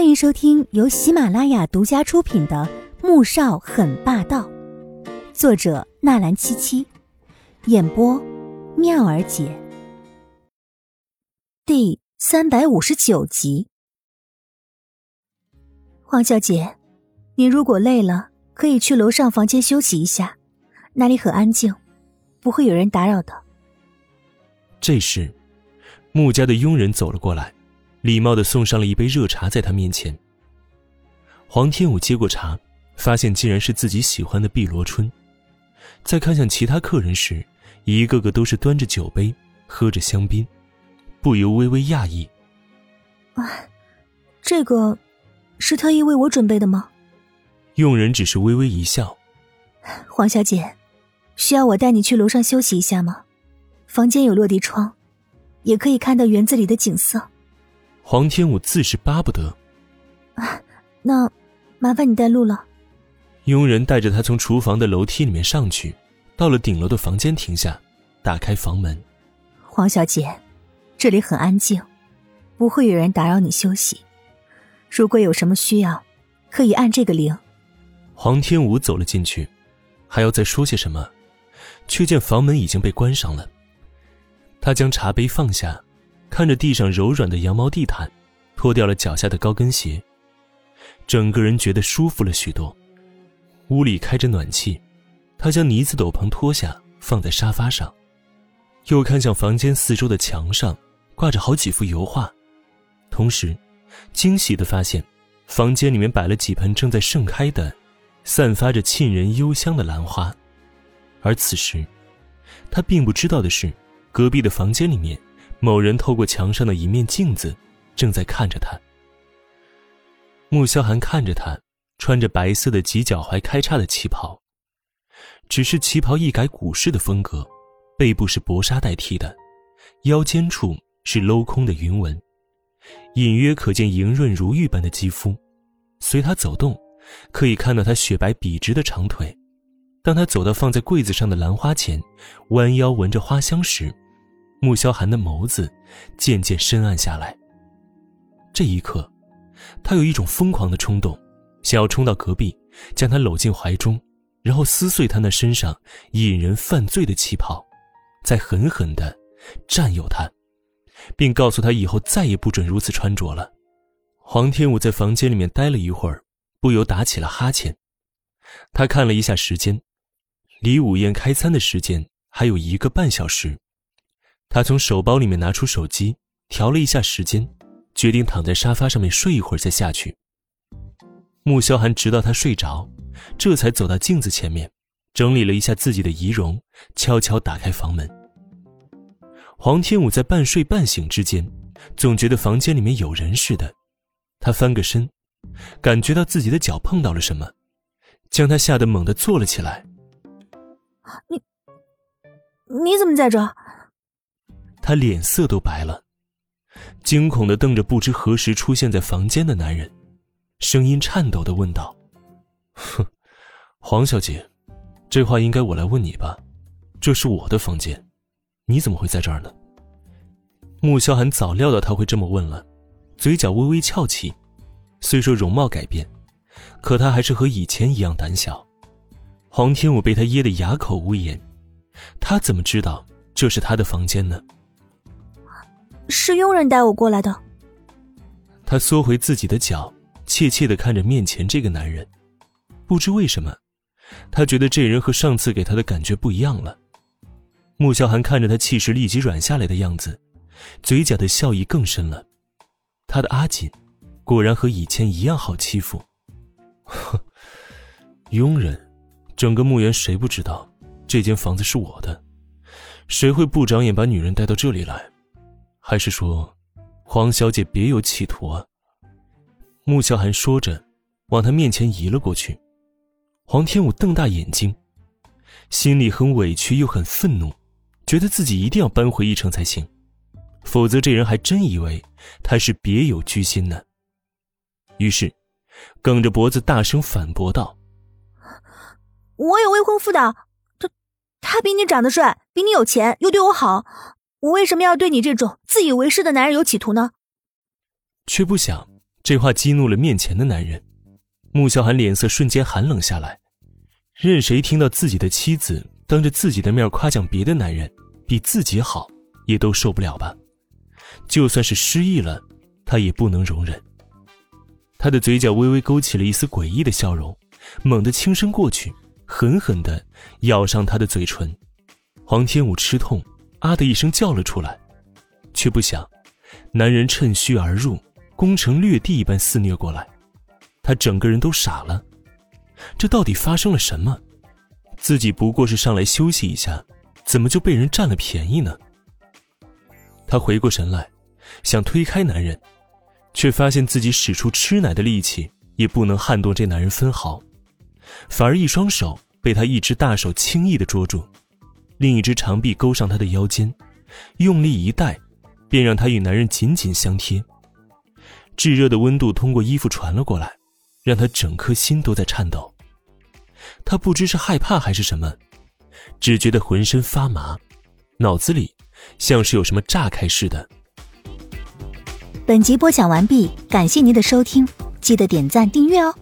欢迎收听由喜马拉雅独家出品的《穆少很霸道》，作者纳兰七七，演播妙儿姐，第三百五十九集。黄小姐，你如果累了，可以去楼上房间休息一下，那里很安静，不会有人打扰的。这时，穆家的佣人走了过来。礼貌的送上了一杯热茶，在他面前。黄天武接过茶，发现竟然是自己喜欢的碧螺春。在看向其他客人时，一个个都是端着酒杯，喝着香槟，不由微微讶异。啊，这个是特意为我准备的吗？佣人只是微微一笑。黄小姐，需要我带你去楼上休息一下吗？房间有落地窗，也可以看到园子里的景色。黄天武自是巴不得，啊，那麻烦你带路了。佣人带着他从厨房的楼梯里面上去，到了顶楼的房间停下，打开房门。黄小姐，这里很安静，不会有人打扰你休息。如果有什么需要，可以按这个铃。黄天武走了进去，还要再说些什么，却见房门已经被关上了。他将茶杯放下。看着地上柔软的羊毛地毯，脱掉了脚下的高跟鞋，整个人觉得舒服了许多。屋里开着暖气，他将呢子斗篷脱下放在沙发上，又看向房间四周的墙上，挂着好几幅油画，同时，惊喜的发现，房间里面摆了几盆正在盛开的、散发着沁人幽香的兰花，而此时，他并不知道的是，隔壁的房间里面。某人透过墙上的一面镜子，正在看着他。穆萧寒看着他，穿着白色的及脚踝开叉的旗袍，只是旗袍一改古式的风格，背部是薄纱代替的，腰间处是镂空的云纹，隐约可见莹润如玉般的肌肤。随他走动，可以看到他雪白笔直的长腿。当他走到放在柜子上的兰花前，弯腰闻着花香时。穆萧寒的眸子渐渐深暗下来。这一刻，他有一种疯狂的冲动，想要冲到隔壁，将她搂进怀中，然后撕碎她那身上引人犯罪的旗袍，再狠狠地占有她，并告诉她以后再也不准如此穿着了。黄天武在房间里面待了一会儿，不由打起了哈欠。他看了一下时间，离午宴开餐的时间还有一个半小时。他从手包里面拿出手机，调了一下时间，决定躺在沙发上面睡一会儿再下去。穆萧寒直到他睡着，这才走到镜子前面，整理了一下自己的仪容，悄悄打开房门。黄天武在半睡半醒之间，总觉得房间里面有人似的，他翻个身，感觉到自己的脚碰到了什么，将他吓得猛地坐了起来。你，你怎么在这？他脸色都白了，惊恐的瞪着不知何时出现在房间的男人，声音颤抖的问道：“哼，黄小姐，这话应该我来问你吧？这是我的房间，你怎么会在这儿呢？”穆萧寒早料到他会这么问了，嘴角微微翘起。虽说容貌改变，可他还是和以前一样胆小。黄天武被他噎得哑口无言，他怎么知道这是他的房间呢？是佣人带我过来的。他缩回自己的脚，怯怯的看着面前这个男人，不知为什么，他觉得这人和上次给他的感觉不一样了。穆萧寒看着他气势立即软下来的样子，嘴角的笑意更深了。他的阿锦，果然和以前一样好欺负。哼，佣人，整个墓园谁不知道这间房子是我的？谁会不长眼把女人带到这里来？还是说，黄小姐别有企图啊？穆萧寒说着，往他面前移了过去。黄天武瞪大眼睛，心里很委屈又很愤怒，觉得自己一定要扳回一城才行，否则这人还真以为他是别有居心呢。于是，梗着脖子大声反驳道：“我有未婚夫的，他，他比你长得帅，比你有钱，又对我好。”我为什么要对你这种自以为是的男人有企图呢？却不想这话激怒了面前的男人，穆小寒脸色瞬间寒冷下来。任谁听到自己的妻子当着自己的面夸奖别的男人比自己好，也都受不了吧？就算是失忆了，他也不能容忍。他的嘴角微微勾起了一丝诡异的笑容，猛地轻身过去，狠狠地咬上他的嘴唇。黄天武吃痛，啊的一声叫了出来，却不想，男人趁虚而入。攻城略地一般肆虐过来，他整个人都傻了。这到底发生了什么？自己不过是上来休息一下，怎么就被人占了便宜呢？他回过神来，想推开男人，却发现自己使出吃奶的力气也不能撼动这男人分毫，反而一双手被他一只大手轻易的捉住，另一只长臂勾上他的腰间，用力一带，便让他与男人紧紧相贴。炙热的温度通过衣服传了过来，让他整颗心都在颤抖。他不知是害怕还是什么，只觉得浑身发麻，脑子里像是有什么炸开似的。本集播讲完毕，感谢您的收听，记得点赞订阅哦。